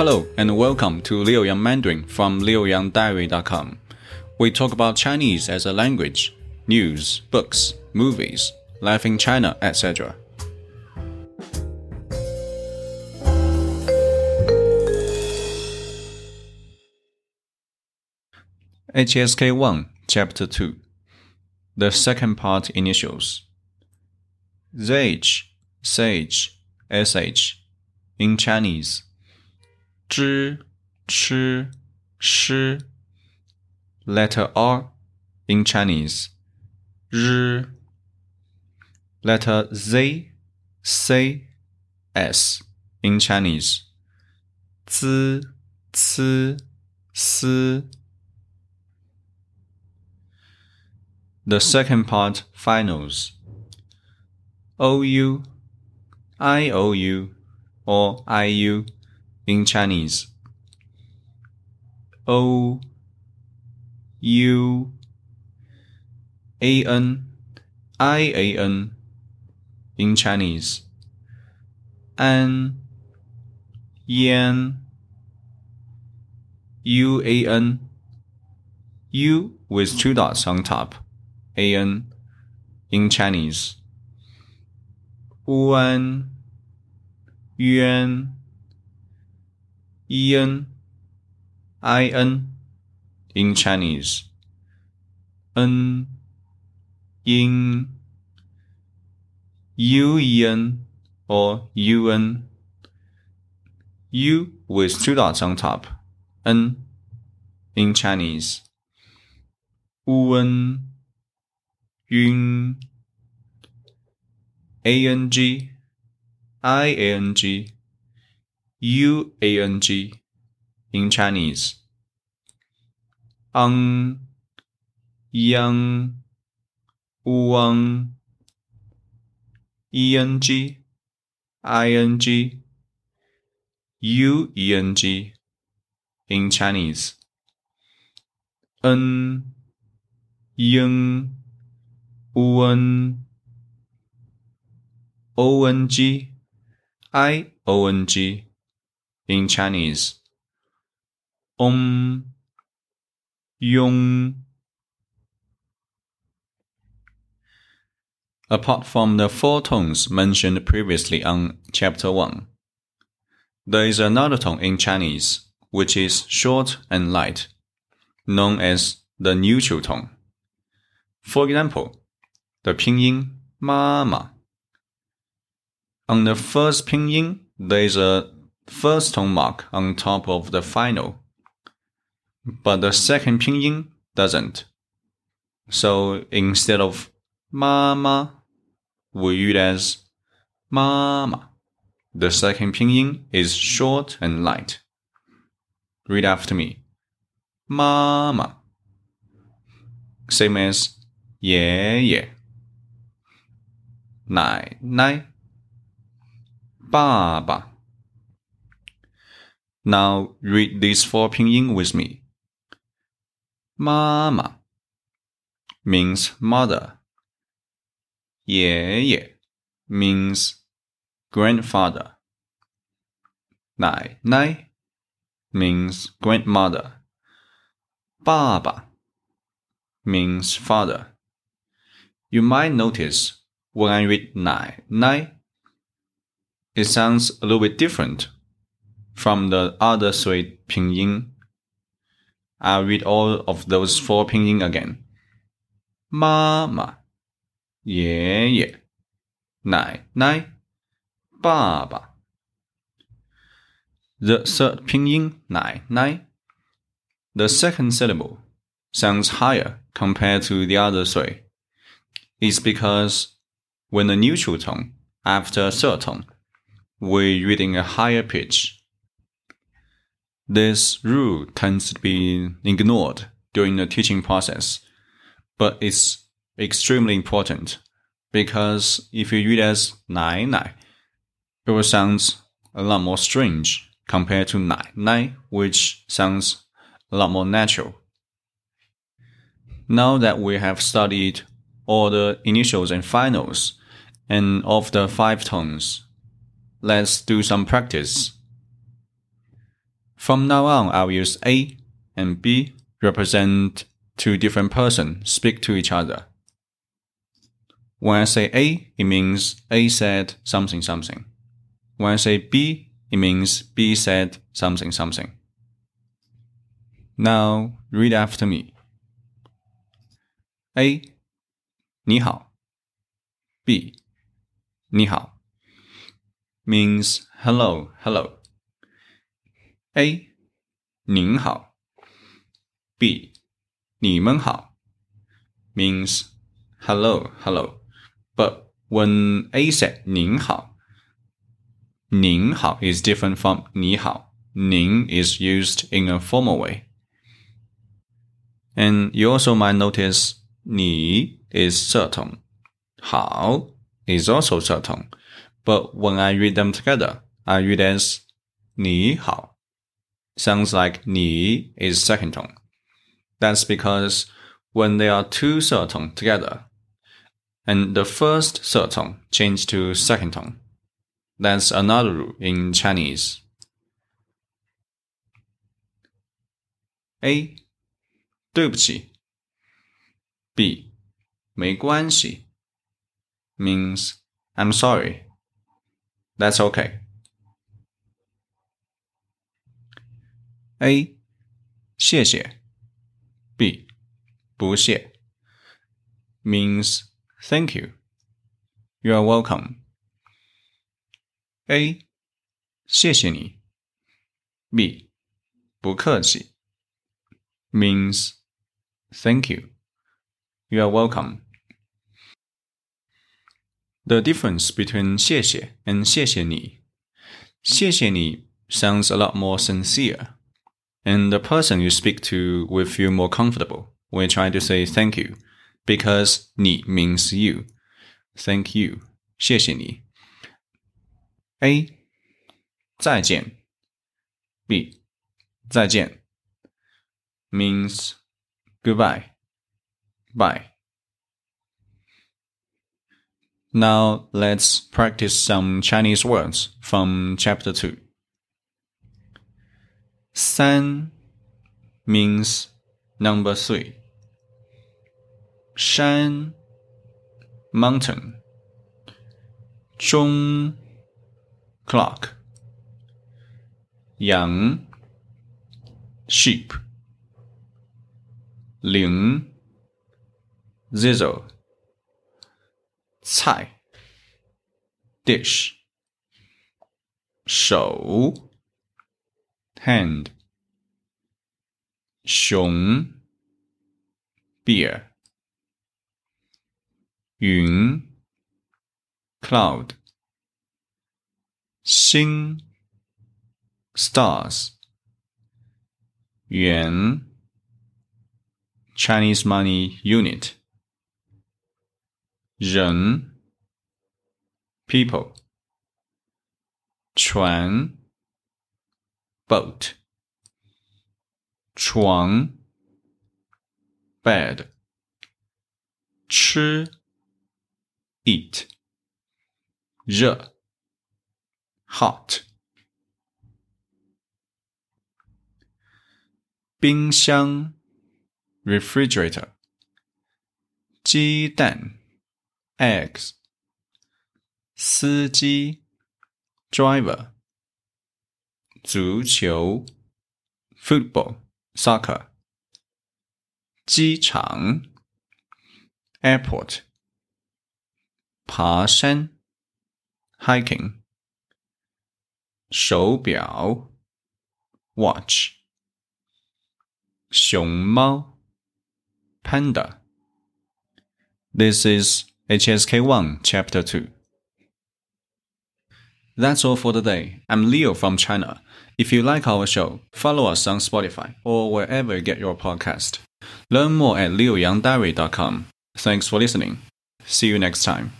Hello and welcome to Liu Yang Mandarin from liuyangdiary.com. We talk about Chinese as a language, news, books, movies, life in China, etc. HSK 1, Chapter 2 The second part initials ZH, SH in Chinese Z, ch, sh, Letter R in Chinese. R. Letter Z, C, S in Chinese. Zi, ci, si. The second part finals. OU, IOU, or IU in Chinese. O U A N I A N in Chinese. An, Yan, UAN, U with two dots on top an in Chinese. Wan, yuan, yin, in in Chinese. N, yin, yin or un. U with two dots on top. N in Chinese. Wen Yun A N G I A N G U A N G in Chinese. Ang Yang Wang E N G I N G U E N G in Chinese. N Ying un ong i o n g in Chinese. Om yong Apart from the four tones mentioned previously on chapter 1, there is another tone in Chinese which is short and light, known as the neutral tone. For example, the pinyin mama. On the first pinyin, there is a first tone mark on top of the final, but the second pinyin doesn't. So instead of mama, we use as mama. The second pinyin is short and light. Read after me. Mama. Same as yeah yeah. Nai nai. Baba. Now read these four pinyin with me. Mama means mother. Ye ye means grandfather. Nai nai means grandmother. Baba means father. You might notice when I read nai nai, it sounds a little bit different from the other three pinyin. I'll read all of those four pinyin again. Mama, 爷爷，奶奶，爸爸。The third pinyin, nai, nai, the second syllable sounds higher compared to the other three. It's because when a neutral tone after a third tone, we read in a higher pitch. this rule tends to be ignored during the teaching process, but it's extremely important because if you read as nai nai, it will sound a lot more strange compared to nai nai, which sounds a lot more natural. Now that we have studied all the initials and finals, and of the five tones. Let's do some practice. From now on, I'll use A and B represent two different persons speak to each other. When I say A, it means A said something something. When I say B, it means B said something something. Now read after me. A 你好 B 你好 means hello hello. A 您好 B 你们好 means hello hello. But when A said 您好 Ning hao is different from ni hao. Ning is used in a formal way. And you also might notice ni is certain. Hao is also certain. But when I read them together, I read as ni hao. Sounds like ni is second tone. That's because when there are two certain together, and the first certain change to second tone, that's another rule in Chinese. A 对不起 B 没关系 means I'm sorry. That's okay. A 谢谢 B 不谢 means thank you. You are welcome. A 谢谢你 B 不客气 means thank you. You are welcome. The difference between 谢谢 and 谢谢你谢谢你 sounds a lot more sincere, and the person you speak to will feel more comfortable when trying to say thank you, because 你 means you. Thank you. 谢谢你 A 再见 B 再见 means goodbye. Bye. Now let's practice some Chinese words from chapter 2. San means number 3. Shan mountain. Zhong clock. Yang sheep. Ling Zizzle 菜 dish 手 hand. Xiong, beer. Yun, cloud. Xing, stars. Yuan, Chinese money unit. Zhen, people. Chuan, boat 床 bed 吃 eat 热 hot 冰箱 refrigerator 鸡蛋 eggs 司机 driver 足球 football soccer 机场 airport 爬山 hiking 手表 watch 熊猫 panda This is HSK1 Chapter 2. That's all for today. I'm Leo from China. If you like our show, follow us on Spotify or wherever you get your podcast. Learn more at liuyangdiary.com. Thanks for listening. See you next time.